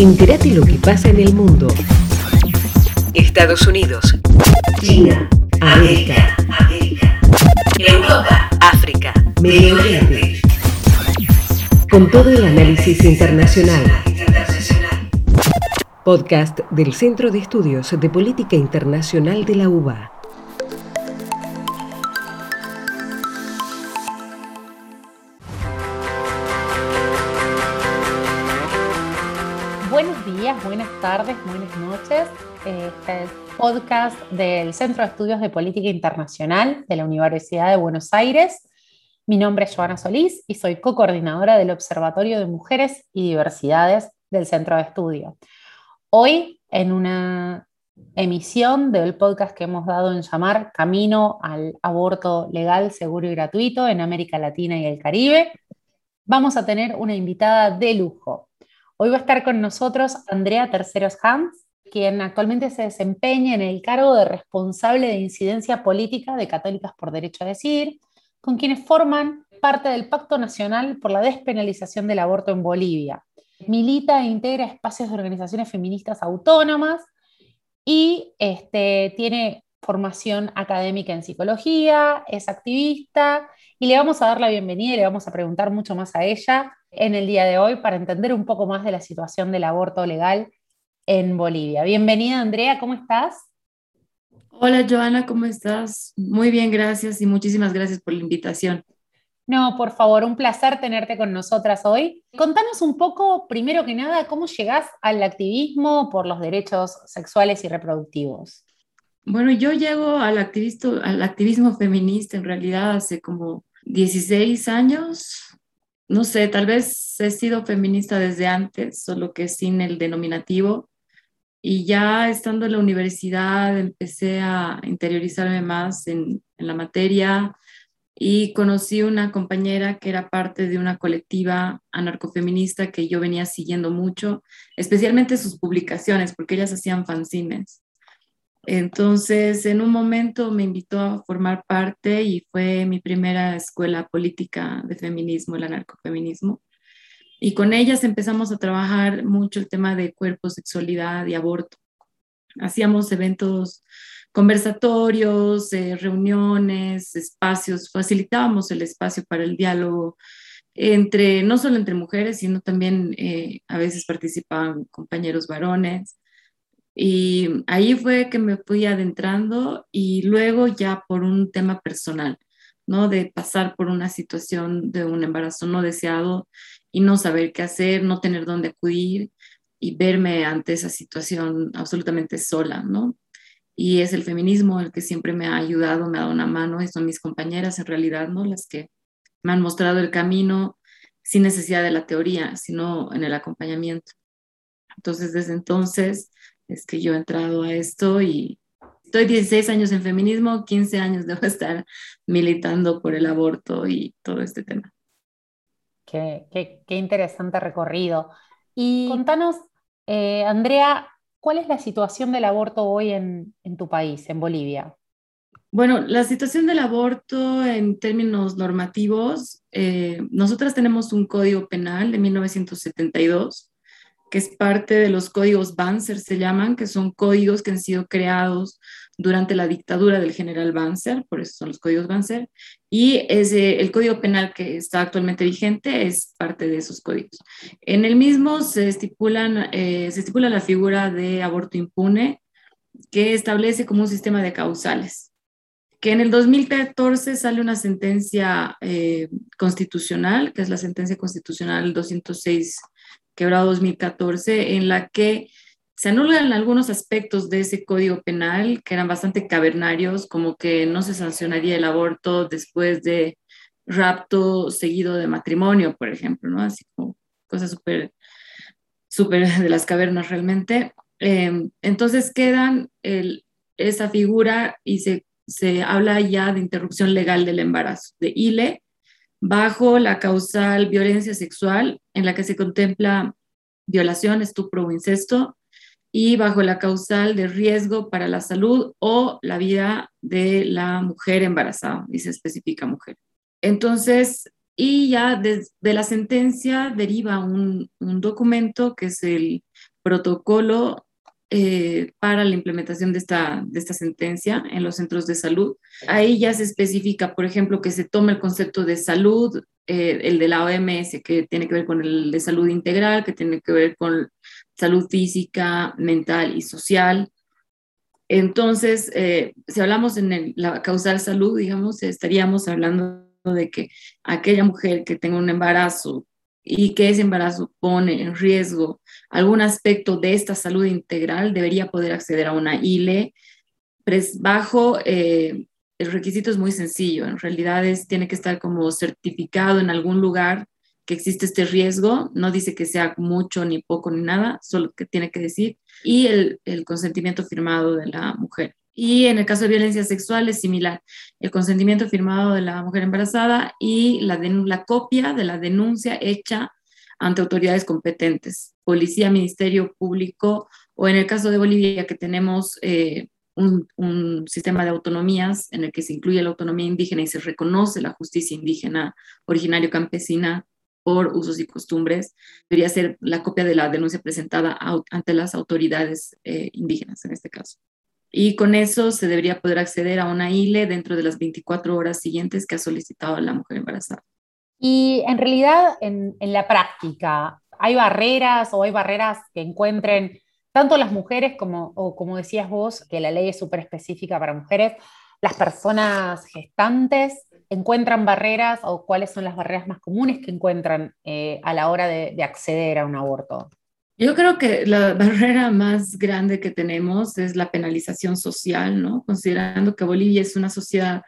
Entérate lo que pasa en el mundo. Estados Unidos. China. América. Europa. África. Medio Oriente. Con todo el análisis internacional. Podcast del Centro de Estudios de Política Internacional de la UBA. Podcast del Centro de Estudios de Política Internacional de la Universidad de Buenos Aires. Mi nombre es Joana Solís y soy co-coordinadora del Observatorio de Mujeres y Diversidades del Centro de Estudio. Hoy, en una emisión del podcast que hemos dado en llamar Camino al aborto legal, seguro y gratuito en América Latina y el Caribe, vamos a tener una invitada de lujo. Hoy va a estar con nosotros Andrea Terceros Hans, quien actualmente se desempeña en el cargo de responsable de incidencia política de Católicas por Derecho a Decidir, con quienes forman parte del Pacto Nacional por la Despenalización del Aborto en Bolivia. Milita e integra espacios de organizaciones feministas autónomas y este, tiene formación académica en psicología, es activista y le vamos a dar la bienvenida y le vamos a preguntar mucho más a ella en el día de hoy para entender un poco más de la situación del aborto legal en Bolivia. Bienvenida Andrea, ¿cómo estás? Hola Joana, ¿cómo estás? Muy bien, gracias y muchísimas gracias por la invitación. No, por favor, un placer tenerte con nosotras hoy. Contanos un poco, primero que nada, cómo llegás al activismo por los derechos sexuales y reproductivos. Bueno, yo llego al, al activismo feminista en realidad hace como 16 años, no sé, tal vez he sido feminista desde antes, solo que sin el denominativo. Y ya estando en la universidad empecé a interiorizarme más en, en la materia y conocí una compañera que era parte de una colectiva anarcofeminista que yo venía siguiendo mucho, especialmente sus publicaciones, porque ellas hacían fanzines. Entonces, en un momento me invitó a formar parte y fue mi primera escuela política de feminismo, el anarcofeminismo. Y con ellas empezamos a trabajar mucho el tema de cuerpo, sexualidad y aborto. Hacíamos eventos conversatorios, eh, reuniones, espacios, facilitábamos el espacio para el diálogo entre, no solo entre mujeres, sino también eh, a veces participaban compañeros varones. Y ahí fue que me fui adentrando y luego ya por un tema personal, ¿no? De pasar por una situación de un embarazo no deseado y no saber qué hacer, no tener dónde acudir y verme ante esa situación absolutamente sola, ¿no? Y es el feminismo el que siempre me ha ayudado, me ha dado una mano y son mis compañeras en realidad, ¿no? Las que me han mostrado el camino sin necesidad de la teoría, sino en el acompañamiento. Entonces, desde entonces, es que yo he entrado a esto y estoy 16 años en feminismo, 15 años debo estar militando por el aborto y todo este tema. Qué, qué, interesante recorrido. Y contanos, eh, Andrea, ¿cuál es la situación del aborto hoy en, en tu país, en Bolivia? Bueno, la situación del aborto en términos normativos, eh, nosotras tenemos un código penal de 1972 que es parte de los códigos Banzer, se llaman, que son códigos que han sido creados durante la dictadura del general Banzer, por eso son los códigos Banzer, y ese, el código penal que está actualmente vigente es parte de esos códigos. En el mismo se, estipulan, eh, se estipula la figura de aborto impune, que establece como un sistema de causales que en el 2014 sale una sentencia eh, constitucional, que es la sentencia constitucional 206 quebrado 2014, en la que se anulan algunos aspectos de ese código penal que eran bastante cavernarios, como que no se sancionaría el aborto después de rapto seguido de matrimonio, por ejemplo, ¿no? Así como cosas súper, súper de las cavernas realmente. Em, entonces quedan esa figura y se, se habla ya de interrupción legal del embarazo, de ILE, bajo la causal violencia sexual, en la que se contempla violación, estupro o incesto, y bajo la causal de riesgo para la salud o la vida de la mujer embarazada, y se especifica mujer. Entonces, y ya desde la sentencia deriva un, un documento que es el protocolo eh, para la implementación de esta, de esta sentencia en los centros de salud. Ahí ya se especifica, por ejemplo, que se tome el concepto de salud, eh, el de la OMS, que tiene que ver con el de salud integral, que tiene que ver con salud física, mental y social. Entonces, eh, si hablamos en la causal salud, digamos, estaríamos hablando de que aquella mujer que tenga un embarazo y que ese embarazo pone en riesgo algún aspecto de esta salud integral, debería poder acceder a una ILE bajo, eh, el requisito es muy sencillo, en realidad es, tiene que estar como certificado en algún lugar que existe este riesgo, no dice que sea mucho ni poco ni nada, solo que tiene que decir, y el, el consentimiento firmado de la mujer. Y en el caso de violencia sexual es similar, el consentimiento firmado de la mujer embarazada y la, la copia de la denuncia hecha ante autoridades competentes, policía, ministerio público, o en el caso de Bolivia que tenemos eh, un, un, sistema de autonomías en el que se incluye la autonomía indígena y se reconoce la justicia indígena originario campesina por usos y costumbres, debería ser la copia de la denuncia presentada ante las autoridades eh, indígenas en este caso. Y con eso se debería poder acceder a una ILE dentro de las 24 horas siguientes que ha solicitado la mujer embarazada. Y en realidad, en, en la práctica, ¿hay barreras o hay barreras que encuentren tanto las mujeres como, o como decías vos, que la ley es súper específica para mujeres, las personas gestantes encuentran barreras o cuáles son las barreras más comunes que encuentran eh, a la hora de, acceder a un aborto? Yo creo que la barrera más grande que tenemos es la penalización social, ¿no? Considerando que Bolivia es una sociedad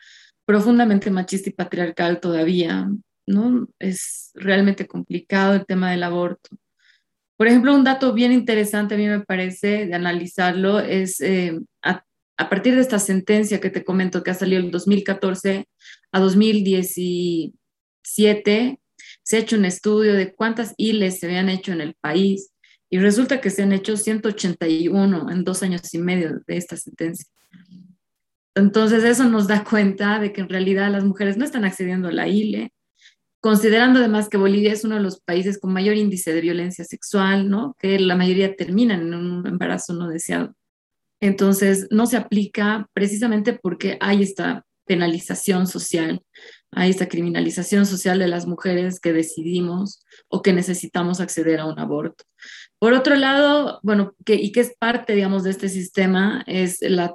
profundamente machista y patriarcal todavía, ¿no? Es realmente complicado el tema del aborto. Por ejemplo, un dato bien interesante a mí me parece de analizarlo es eh, a partir de esta sentencia que te comento que ha salido en 2014 a 2017, se ha hecho un estudio de cuántas ILES se habían hecho en el país y resulta que se han hecho 181 en dos años y medio de esta sentencia. Entonces eso nos da cuenta de que en realidad las mujeres no están accediendo a la ILE, considerando además que Bolivia es uno de los países con mayor índice de violencia sexual, ¿no? que la mayoría terminan en un embarazo no deseado. Entonces, no se aplica precisamente porque hay esta penalización social, hay esta criminalización social de las mujeres que decidimos o que necesitamos acceder a un aborto. Por otro lado, bueno, y que es parte, digamos, de este sistema, es la,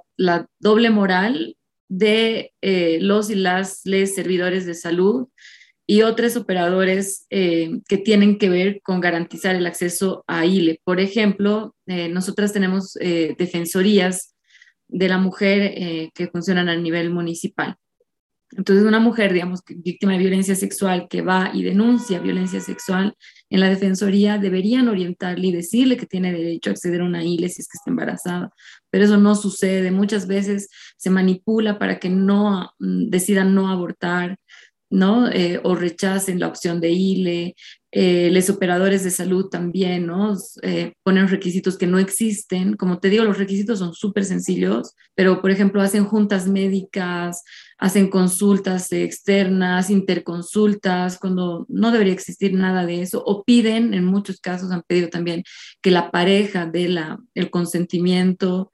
doble moral de eh, los y las les servidores de salud y otros operadores eh, que tienen que ver con garantizar el acceso a ILE. Por ejemplo, eh, nosotras tenemos eh, defensorías de la mujer que funcionan a nivel municipal. Entonces, una mujer, digamos, víctima de violencia sexual que va y denuncia violencia sexual en la defensoría, deberían orientarle y decirle que tiene derecho a acceder a una ILE si es que está embarazada. Pero eso no sucede. Muchas veces se manipula para que no mm, decidan no abortar ¿no? Eh, o rechacen la opción de ILE. Eh, los operadores de salud también, ¿no? Eh, ponen requisitos que no existen. Como te digo, los requisitos son súper sencillos, pero por ejemplo hacen juntas médicas, hacen consultas externas, interconsultas, cuando no debería existir nada de eso, o piden, en muchos casos han pedido también que la pareja dé la, el consentimiento.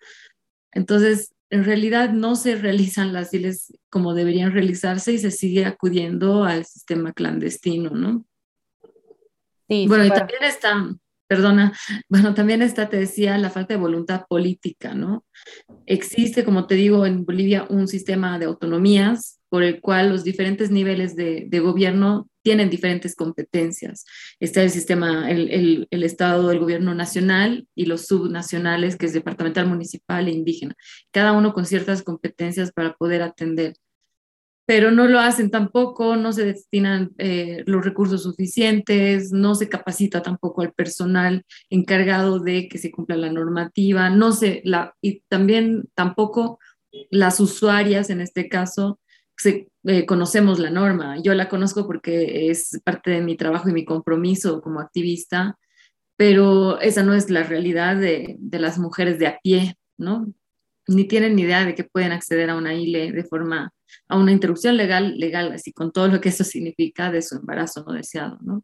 Entonces, en realidad no se realizan las ILES como deberían realizarse y se sigue acudiendo al sistema clandestino, ¿no? Sí, bueno, y también está, perdona, bueno, también está, te decía, la falta de voluntad política, ¿no? Existe, como te digo, en Bolivia un sistema de autonomías por el cual los diferentes niveles de, de gobierno tienen diferentes competencias. Está el sistema, el, el, Estado, el gobierno nacional y los subnacionales, que es departamental, municipal e indígena, cada uno con ciertas competencias para poder atender. Pero no lo hacen tampoco, no se destinan eh, los recursos suficientes, no se capacita tampoco al personal encargado de que se cumpla la normativa, no se, la, y también tampoco las usuarias en este caso eh, conocemos la norma. Yo la conozco porque es parte de mi trabajo y mi compromiso como activista, pero esa no es la realidad de, de las mujeres de a pie, ¿no? Ni tienen ni idea de que pueden acceder a una ILE de forma, a una interrupción legal, legal, así con todo lo que eso significa de su embarazo no deseado, ¿no?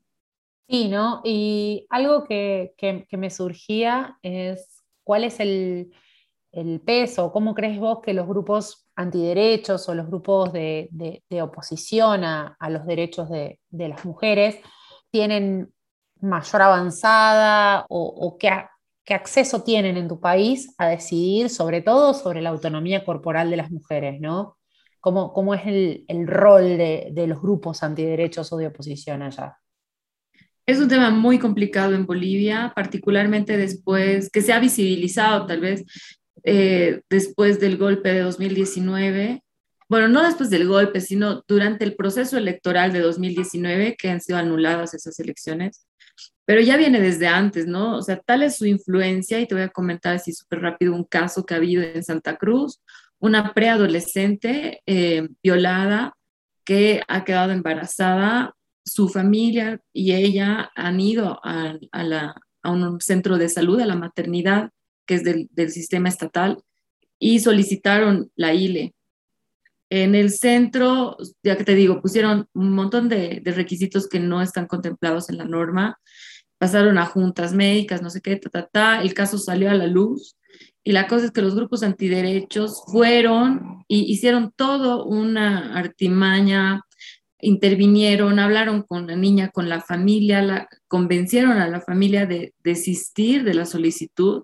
Sí, ¿no? Y algo que, me surgía es cuál es el, peso, cómo crees vos que los grupos antiderechos o los grupos de, oposición a, los derechos de, las mujeres tienen mayor avanzada o, qué, acceso tienen en tu país a decidir sobre todo sobre la autonomía corporal de las mujeres, ¿no? ¿Cómo, es el, el rol de los grupos antiderechos o de oposición allá? Es un tema muy complicado en Bolivia, particularmente después que se ha visibilizado tal vez eh, después del golpe de 2019. Bueno, no después del golpe, sino durante el proceso electoral de 2019, que han sido anuladas esas elecciones. Pero ya viene desde antes, ¿no? O sea, tal es su influencia, y te voy a comentar así súper rápido un caso que ha habido en Santa Cruz, una preadolescente eh, violada que ha quedado embarazada su familia y ella han ido a, un centro de salud, a la maternidad, que es del, sistema estatal, y solicitaron la ILE. En el centro, ya que te digo, pusieron un montón de, requisitos que no están contemplados en la norma, pasaron a juntas médicas, no sé qué, ta, ta, ta, el caso salió a la luz y la cosa es que los grupos antiderechos fueron y hicieron todo una artimaña intervinieron, hablaron con la niña, con la familia, la, convencieron a la familia de desistir de la solicitud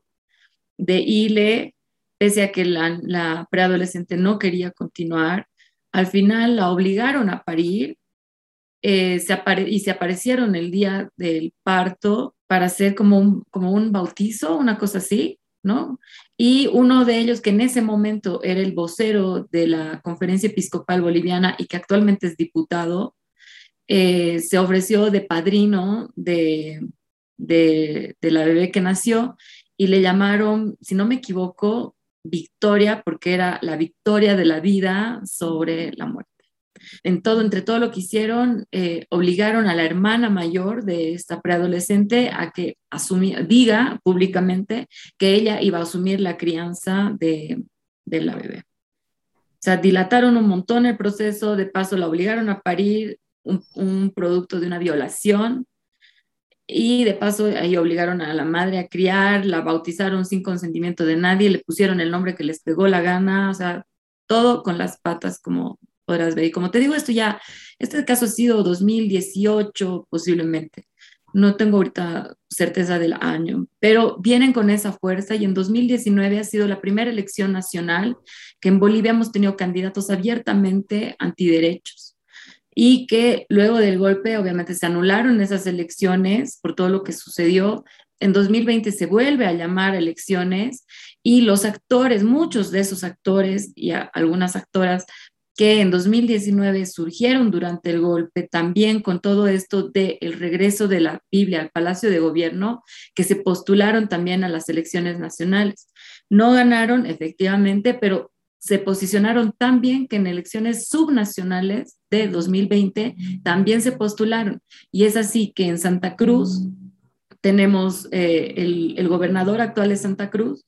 de ILE, pese a que la, preadolescente no quería continuar. Al final la obligaron a parir eh, y se aparecieron el día del parto para hacer como un, como un bautizo, una cosa así. Y uno de ellos, que en ese momento era el vocero de la Conferencia Episcopal Boliviana y que actualmente es diputado, eh, se ofreció de padrino de, de, de, la bebé que nació y le llamaron, si no me equivoco, Victoria, porque era la victoria de la vida sobre la muerte en todo, entre todo lo que hicieron, eh, obligaron a la hermana mayor de esta preadolescente a que diga públicamente que ella iba a asumir la crianza de, la bebé. O sea, dilataron un montón el proceso, de paso la obligaron a parir un, un producto de una violación y de paso ahí obligaron a la madre a criar, la bautizaron sin consentimiento de nadie, le pusieron el nombre que les pegó la gana, o sea, todo con las patas como podrás ver. Y como te digo, esto ya, este caso ha sido 2018 posiblemente. No tengo ahorita certeza del año, pero vienen con esa fuerza y en 2019 ha sido la primera elección nacional que en Bolivia hemos tenido candidatos abiertamente antiderechos y que luego del golpe obviamente se anularon esas elecciones por todo lo que sucedió. En 2020 se vuelve a llamar elecciones y los actores, muchos de esos actores y algunas actoras que en 2019 surgieron durante el golpe, también con todo esto del el regreso de la Biblia al Palacio de Gobierno, que se postularon también a las elecciones nacionales. No ganaron, efectivamente, pero se posicionaron tan bien que en elecciones subnacionales de 2020 también se postularon. Y es así que en Santa Cruz tenemos eh, el, el, gobernador actual de Santa Cruz,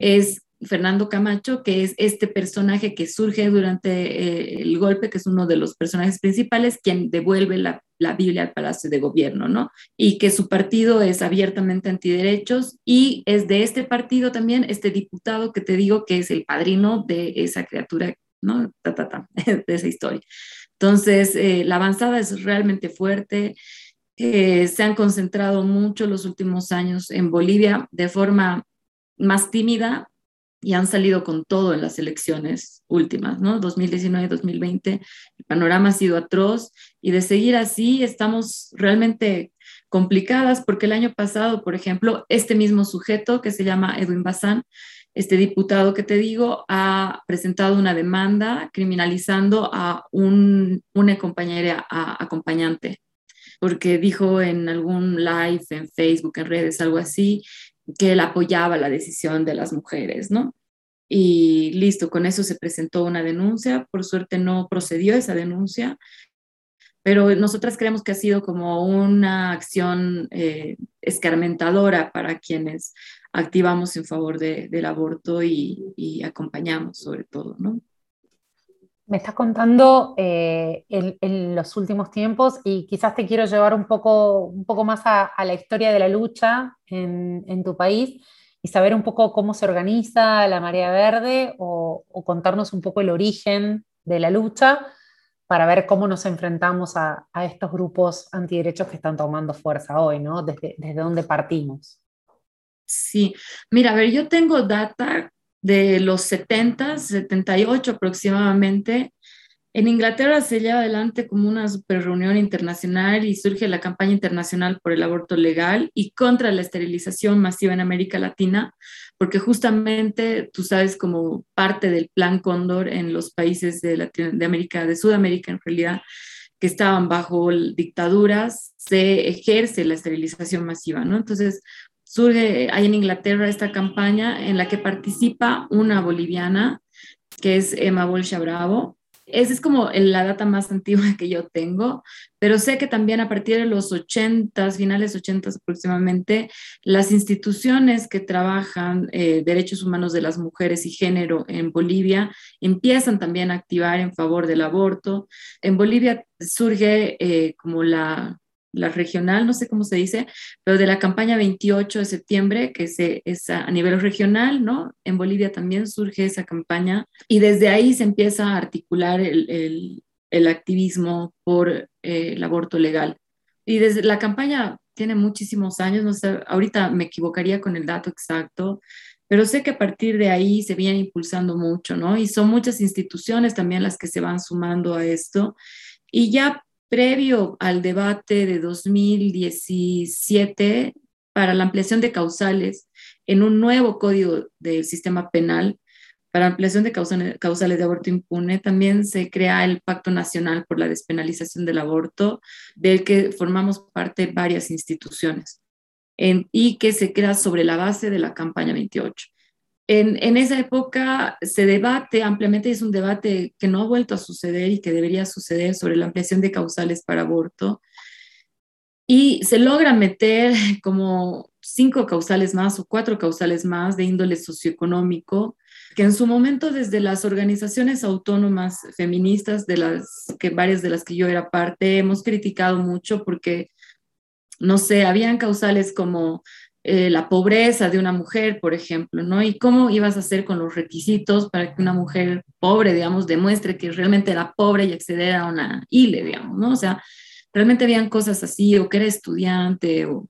es Fernando Camacho, que es este personaje que surge durante eh, el golpe, que es uno de los personajes principales, quien devuelve la, Biblia al Palacio de Gobierno, ¿no? Y que su partido es abiertamente antiderechos y es de este partido también este diputado que te digo que es el padrino de esa criatura, ¿no? de esa historia. Entonces, eh, la avanzada es realmente fuerte. Eh, se han concentrado mucho los últimos años en Bolivia de forma más tímida, y han salido con todo en las elecciones últimas, ¿no? 2019, 2020, el panorama ha sido atroz y de seguir así estamos realmente complicadas porque el año pasado, por ejemplo, este mismo sujeto que se llama Edwin Bazán, este diputado que te digo, ha presentado una demanda criminalizando a un, una compañera acompañante porque dijo en algún live en Facebook, en redes, algo así, que él apoyaba la decisión de las mujeres, ¿no? Y listo, con eso se presentó una denuncia. Por suerte no procedió esa denuncia, pero nosotras creemos que ha sido como una acción eh, escarmentadora para quienes activamos en favor del aborto y, y, acompañamos sobre todo, ¿no? Me estás contando eh, en, los últimos tiempos y quizás te quiero llevar un poco, un poco más a, la historia de la lucha en, tu país y saber un poco cómo se organiza la Marea Verde o, contarnos un poco el origen de la lucha para ver cómo nos enfrentamos a, estos grupos antiderechos que están tomando fuerza hoy, ¿no? Desde, desde dónde partimos. Sí, mira, a ver, yo tengo data de los 70, 78 aproximadamente. En Inglaterra se lleva adelante como una super reunión internacional y surge la campaña internacional por el aborto legal y contra la esterilización masiva en América Latina, porque justamente tú sabes como parte del plan Cóndor en los países de, América, de Sudamérica en realidad, que estaban bajo dictaduras, se ejerce la esterilización masiva, ¿no? Entonces, surge ahí en Inglaterra esta campaña en la que participa una boliviana, que es Emma Bolsha Bravo. Esa es como la data más antigua que yo tengo, pero sé que también a partir de los 80, finales 80 aproximadamente, las instituciones que trabajan eh, derechos humanos de las mujeres y género en Bolivia empiezan también a activar en favor del aborto. En Bolivia surge eh, como la, la regional, no sé cómo se dice, pero de la campaña 28 de septiembre, que es a nivel regional, ¿no? En Bolivia también surge esa campaña y desde ahí se empieza a articular el, activismo por eh, el aborto legal. Y desde la campaña tiene muchísimos años, no sé, ahorita me equivocaría con el dato exacto, pero sé que a partir de ahí se viene impulsando mucho, ¿no? Y son muchas instituciones también las que se van sumando a esto. Y ya previo al debate de 2017 para la ampliación de causales en un nuevo código del sistema penal para ampliación de causales de aborto impune, también se crea el Pacto Nacional por la Despenalización del Aborto, del que formamos parte varias instituciones, y que se crea sobre la base de la campaña 28. En, esa época se debate ampliamente, es un debate que no ha vuelto a suceder y que debería suceder sobre la ampliación de causales para aborto. Y se logra meter como cinco causales más o cuatro causales más de índole socioeconómico, que en su momento desde las organizaciones autónomas feministas, de las que varias de las que yo era parte, hemos criticado mucho porque, no sé, habían causales como eh, la pobreza de una mujer, por ejemplo, ¿no? Y cómo ibas a hacer con los requisitos para que una mujer pobre, digamos, demuestre que realmente era pobre y acceder a una ILE, digamos, ¿no? O sea, realmente habían cosas así, o que era estudiante, o...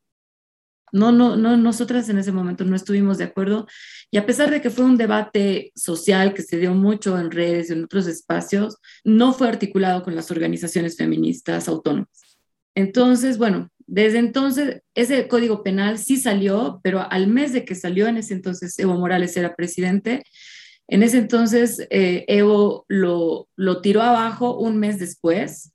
No, no, no, nosotras en ese momento no estuvimos de acuerdo. Y a pesar de que fue un debate social que se dio mucho en redes, y en otros espacios, no fue articulado con las organizaciones feministas autónomas. Entonces, bueno, desde entonces, ese código penal sí salió, pero al mes de que salió, en ese entonces Evo Morales era presidente, en ese entonces eh, Evo lo, lo tiró abajo un mes después,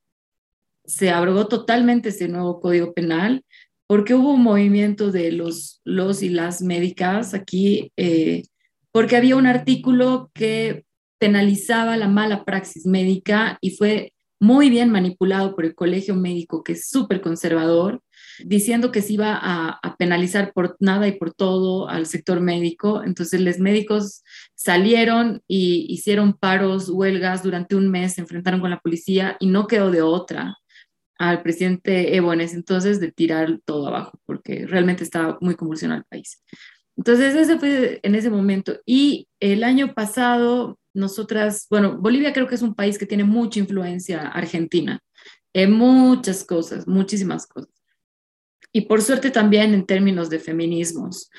se abrogó totalmente ese nuevo código penal, porque hubo un movimiento de los, los y las médicas aquí, eh, porque había un artículo que penalizaba la mala praxis médica y fue muy bien manipulado por el colegio médico, que es súper conservador, diciendo que se iba a, penalizar por nada y por todo al sector médico. Entonces, los médicos salieron y hicieron paros, huelgas durante un mes, se enfrentaron con la policía y no quedó de otra al presidente Evo en ese entonces de tirar todo abajo, porque realmente estaba muy convulsionado el país. Entonces, ese fue en ese momento. Y el año pasado nosotras, bueno, Bolivia creo que es un país que tiene mucha influencia argentina en muchas cosas, muchísimas cosas. Y por suerte también en términos de feminismos.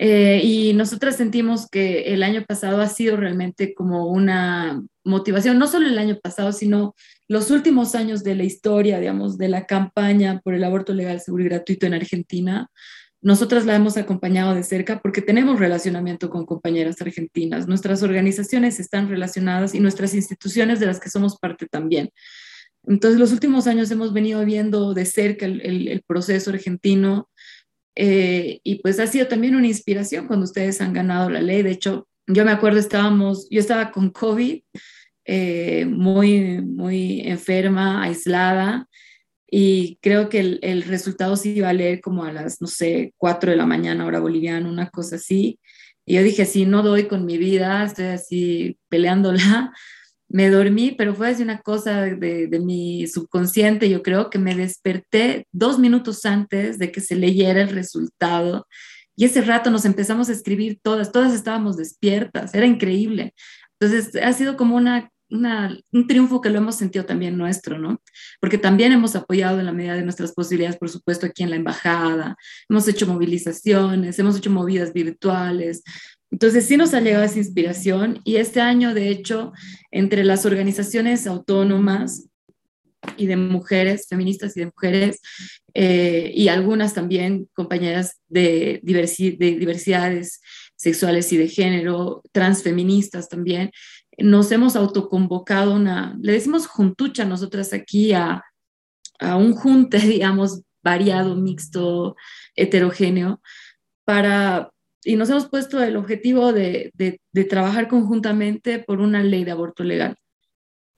Eh, y nosotras sentimos que el año pasado ha sido realmente como una motivación, no solo el año pasado, sino los últimos años de la historia, digamos, de la campaña por el aborto legal, seguro y gratuito en Argentina, nosotras la hemos acompañado de cerca porque tenemos relacionamiento con compañeras argentinas. Nuestras organizaciones están relacionadas y nuestras instituciones de las que somos parte también. Entonces, los últimos años hemos venido viendo de cerca el, proceso argentino eh, y pues ha sido también una inspiración cuando ustedes han ganado la ley. De hecho, yo me acuerdo, estábamos, yo estaba con COVID, eh, muy, muy enferma, aislada, y creo que el, el, resultado sí iba a leer como a las, no sé, 4 de la mañana, hora boliviana, una cosa así. Y yo dije, si no doy con mi vida, estoy así peleándola. me dormí, pero fue así una cosa de, de, mi subconsciente, yo creo que me desperté dos minutos antes de que se leyera el resultado y ese rato nos empezamos a escribir todas, todas estábamos despiertas, era increíble. Entonces ha sido como una, un triunfo que lo hemos sentido también nuestro, ¿no? Porque también hemos apoyado en la medida de nuestras posibilidades, por supuesto, aquí en la embajada, hemos hecho movilizaciones, hemos hecho movidas virtuales, entonces sí nos ha llegado esa inspiración y este año, de hecho, entre las organizaciones autónomas y de mujeres, feministas y de mujeres, eh, y algunas también compañeras de, de diversidades sexuales y de género, transfeministas también, nos hemos autoconvocado una, le decimos juntucha nosotras aquí a, a un junte, digamos, variado, mixto, heterogéneo, para y nos hemos puesto el objetivo de, trabajar conjuntamente por una ley de aborto legal.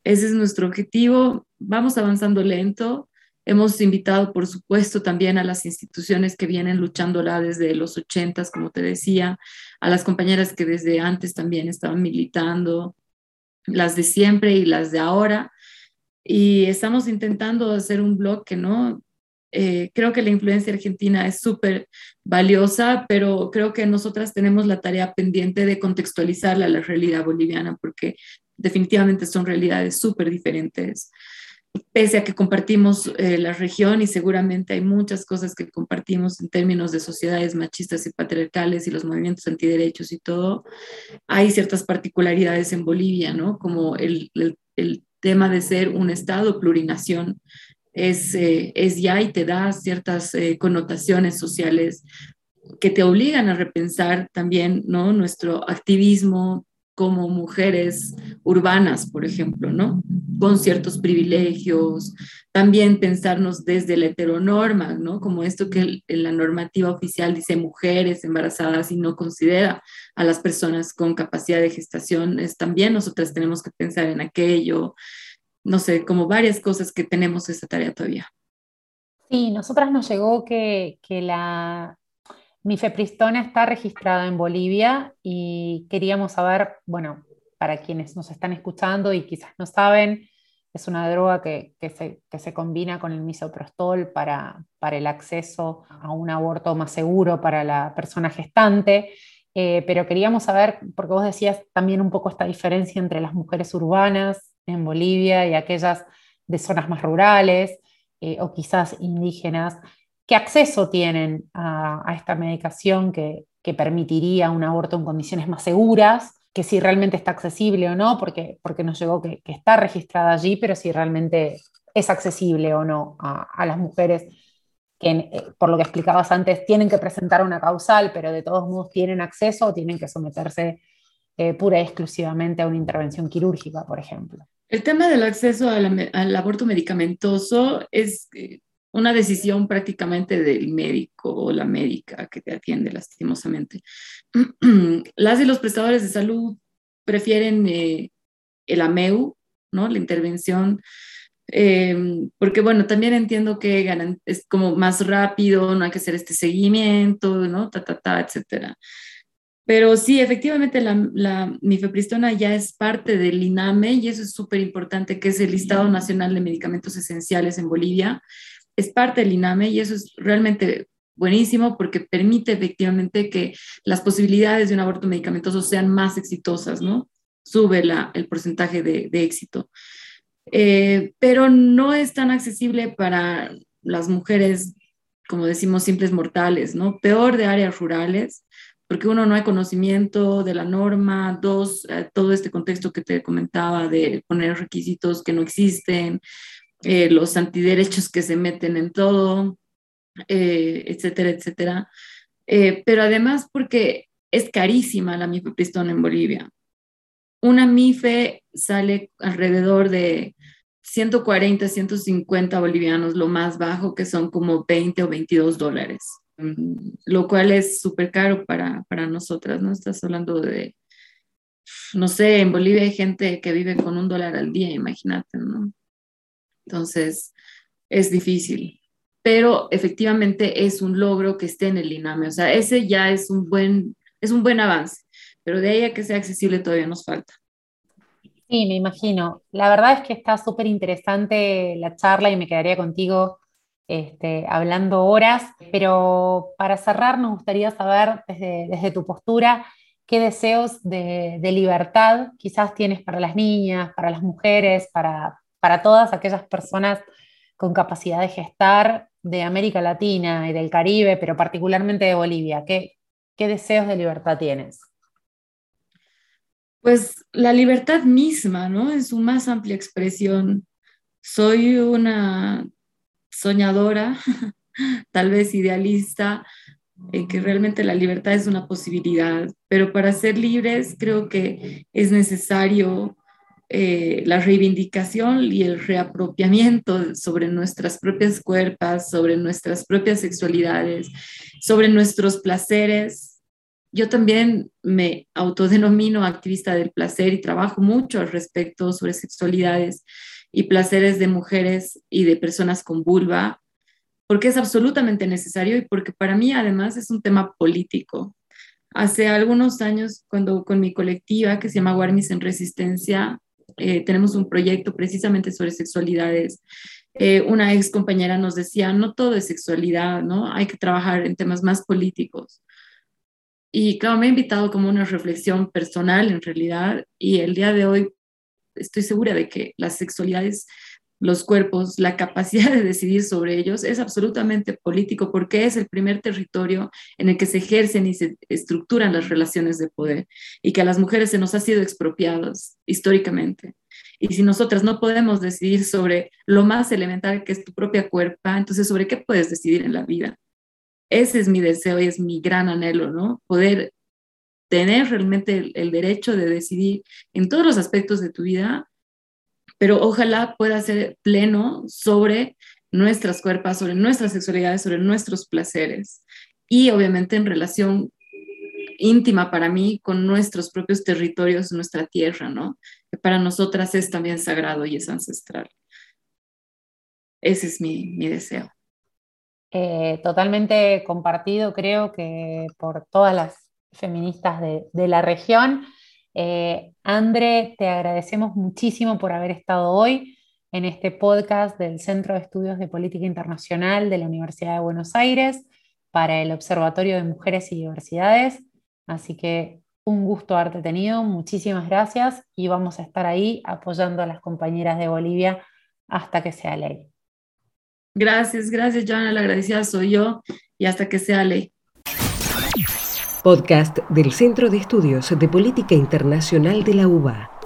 Ese es nuestro objetivo. Vamos avanzando lento. Hemos invitado, por supuesto, también a las instituciones que vienen luchándola desde los ochentas, como te decía, a las compañeras que desde antes también estaban militando, las de siempre y las de ahora. Y estamos intentando hacer un bloque, ¿no? Eh, creo que la influencia argentina es súper valiosa, pero creo que nosotras tenemos la tarea pendiente de contextualizarla a la realidad boliviana, porque definitivamente son realidades súper diferentes. Pese a que compartimos eh, la región y seguramente hay muchas cosas que compartimos en términos de sociedades machistas y patriarcales y los movimientos antiderechos y todo, hay ciertas particularidades en Bolivia, ¿no? Como el, tema de ser un Estado plurinación es, eh, es ya y te da ciertas eh, connotaciones sociales que te obligan a repensar también ¿no? nuestro activismo como mujeres urbanas, por ejemplo, ¿no? Con ciertos privilegios, también pensarnos desde la heteronorma, ¿no? Como esto que la normativa oficial dice mujeres embarazadas y no considera a las personas con capacidad de gestación, es también nosotras tenemos que pensar en aquello, no sé, como varias cosas que tenemos esa tarea todavía. Sí, nosotras nos llegó que, que la mifepristona está registrada en Bolivia y queríamos saber, bueno, para quienes nos están escuchando y quizás no saben, es una droga que, se, combina con el misoprostol para, para, el acceso a un aborto más seguro para la persona gestante. Eh, pero queríamos saber, porque vos decías también un poco esta diferencia entre las mujeres urbanas en Bolivia y aquellas de zonas más rurales eh, o quizás indígenas, ¿qué acceso tienen a, esta medicación que, permitiría un aborto en condiciones más seguras? que si realmente está accesible o no, porque, porque nos llegó que, está registrada allí, pero si realmente es accesible o no a, las mujeres que, eh, por lo que explicabas antes, tienen que presentar una causal, pero de todos modos tienen acceso o tienen que someterse eh, pura y exclusivamente a una intervención quirúrgica, por ejemplo. El tema del acceso al aborto medicamentoso es eh, una decisión prácticamente del médico o la médica que te atiende lastimosamente. Las y los prestadores de salud prefieren eh, el AMEU, ¿no? La intervención, eh, porque bueno, también entiendo que es como más rápido, no hay que hacer este seguimiento, ¿no? Ta, ta, ta, etcétera. Pero sí, efectivamente la, la, mifepristona ya es parte del INAME y eso es súper importante, que es el Listado Nacional de Medicamentos Esenciales en Bolivia. Es parte del INAME y eso es realmente buenísimo porque permite efectivamente que las posibilidades de un aborto medicamentoso sean más exitosas, ¿no? Sube el porcentaje de, de éxito. Eh, pero no es tan accesible para las mujeres, como decimos, simples mortales, ¿no? Peor de áreas rurales porque uno no hay conocimiento de la norma, dos, eh, todo este contexto que te comentaba de poner requisitos que no existen, eh, los antiderechos que se meten en todo, eh, etcétera, etcétera. pero además porque es carísima la mifepristona en Bolivia. Una mife sale alrededor de 140, 150 bolivianos, lo más bajo, que son como 20 o 22 dólares. Lo cual es súper caro para, para nosotras, ¿no? Estás hablando de, no sé, en Bolivia hay gente que vive con un dólar al día, imagínate, ¿no? Entonces, es difícil, pero efectivamente es un logro que esté en el INAME, o sea, ese ya es un buen, es un buen avance, pero de ahí a que sea accesible todavía nos falta. Sí, me imagino. La verdad es que está súper interesante la charla y me quedaría contigo este, hablando horas, pero para cerrar nos gustaría saber desde, tu postura qué deseos de, libertad quizás tienes para las niñas, para las mujeres, para, para todas aquellas personas con capacidad de gestar de América Latina y del Caribe, pero particularmente de Bolivia. ¿Qué, deseos de libertad tienes? Pues la libertad misma, ¿no? En su más amplia expresión. Soy una soñadora, tal vez idealista, en que realmente la libertad es una posibilidad, pero para ser libres creo que es necesario eh, la reivindicación y el reapropiamiento sobre nuestras propias cuerpos, sobre nuestras propias sexualidades, sobre nuestros placeres, yo también me autodenomino activista del placer y trabajo mucho al respecto sobre sexualidades y placeres de mujeres y de personas con vulva, porque es absolutamente necesario y porque para mí además es un tema político. Hace algunos años, cuando con mi colectiva que se llama Warmis en Resistencia, eh, tenemos un proyecto precisamente sobre sexualidades. Eh, una ex compañera nos decía, no todo es sexualidad, ¿no? Hay que trabajar en temas más políticos. Y claro, me ha invitado como una reflexión personal en realidad y el día de hoy estoy segura de que las sexualidades, los cuerpos, la capacidad de decidir sobre ellos es absolutamente político porque es el primer territorio en el que se ejercen y se estructuran las relaciones de poder y que a las mujeres se nos ha sido expropiadas históricamente. Y si nosotras no podemos decidir sobre lo más elemental que es tu propia cuerpa, entonces sobre qué puedes decidir en la vida. Ese es mi deseo y es mi gran anhelo, ¿no? Poder tener realmente el, derecho de decidir en todos los aspectos de tu vida, pero ojalá pueda ser pleno sobre nuestras cuerpos, sobre nuestras sexualidades, sobre nuestros placeres y obviamente en relación íntima para mí con nuestros propios territorios, nuestra tierra, ¿no? Que para nosotras es también sagrado y es ancestral. Ese es mi, mi deseo. Eh, totalmente compartido, creo que por todas las feministas de, la región. Eh, te agradecemos muchísimo por haber estado hoy en este podcast del Centro de Estudios de Política Internacional de la Universidad de Buenos Aires para el Observatorio de Mujeres y Diversidades. Así que un gusto haberte tenido, muchísimas gracias y vamos a estar ahí apoyando a las compañeras de Bolivia hasta que sea ley. Gracias, gracias, Joana. La agradecida soy yo y hasta que sea ley. Podcast del Centro de Estudios de Política Internacional de la UBA.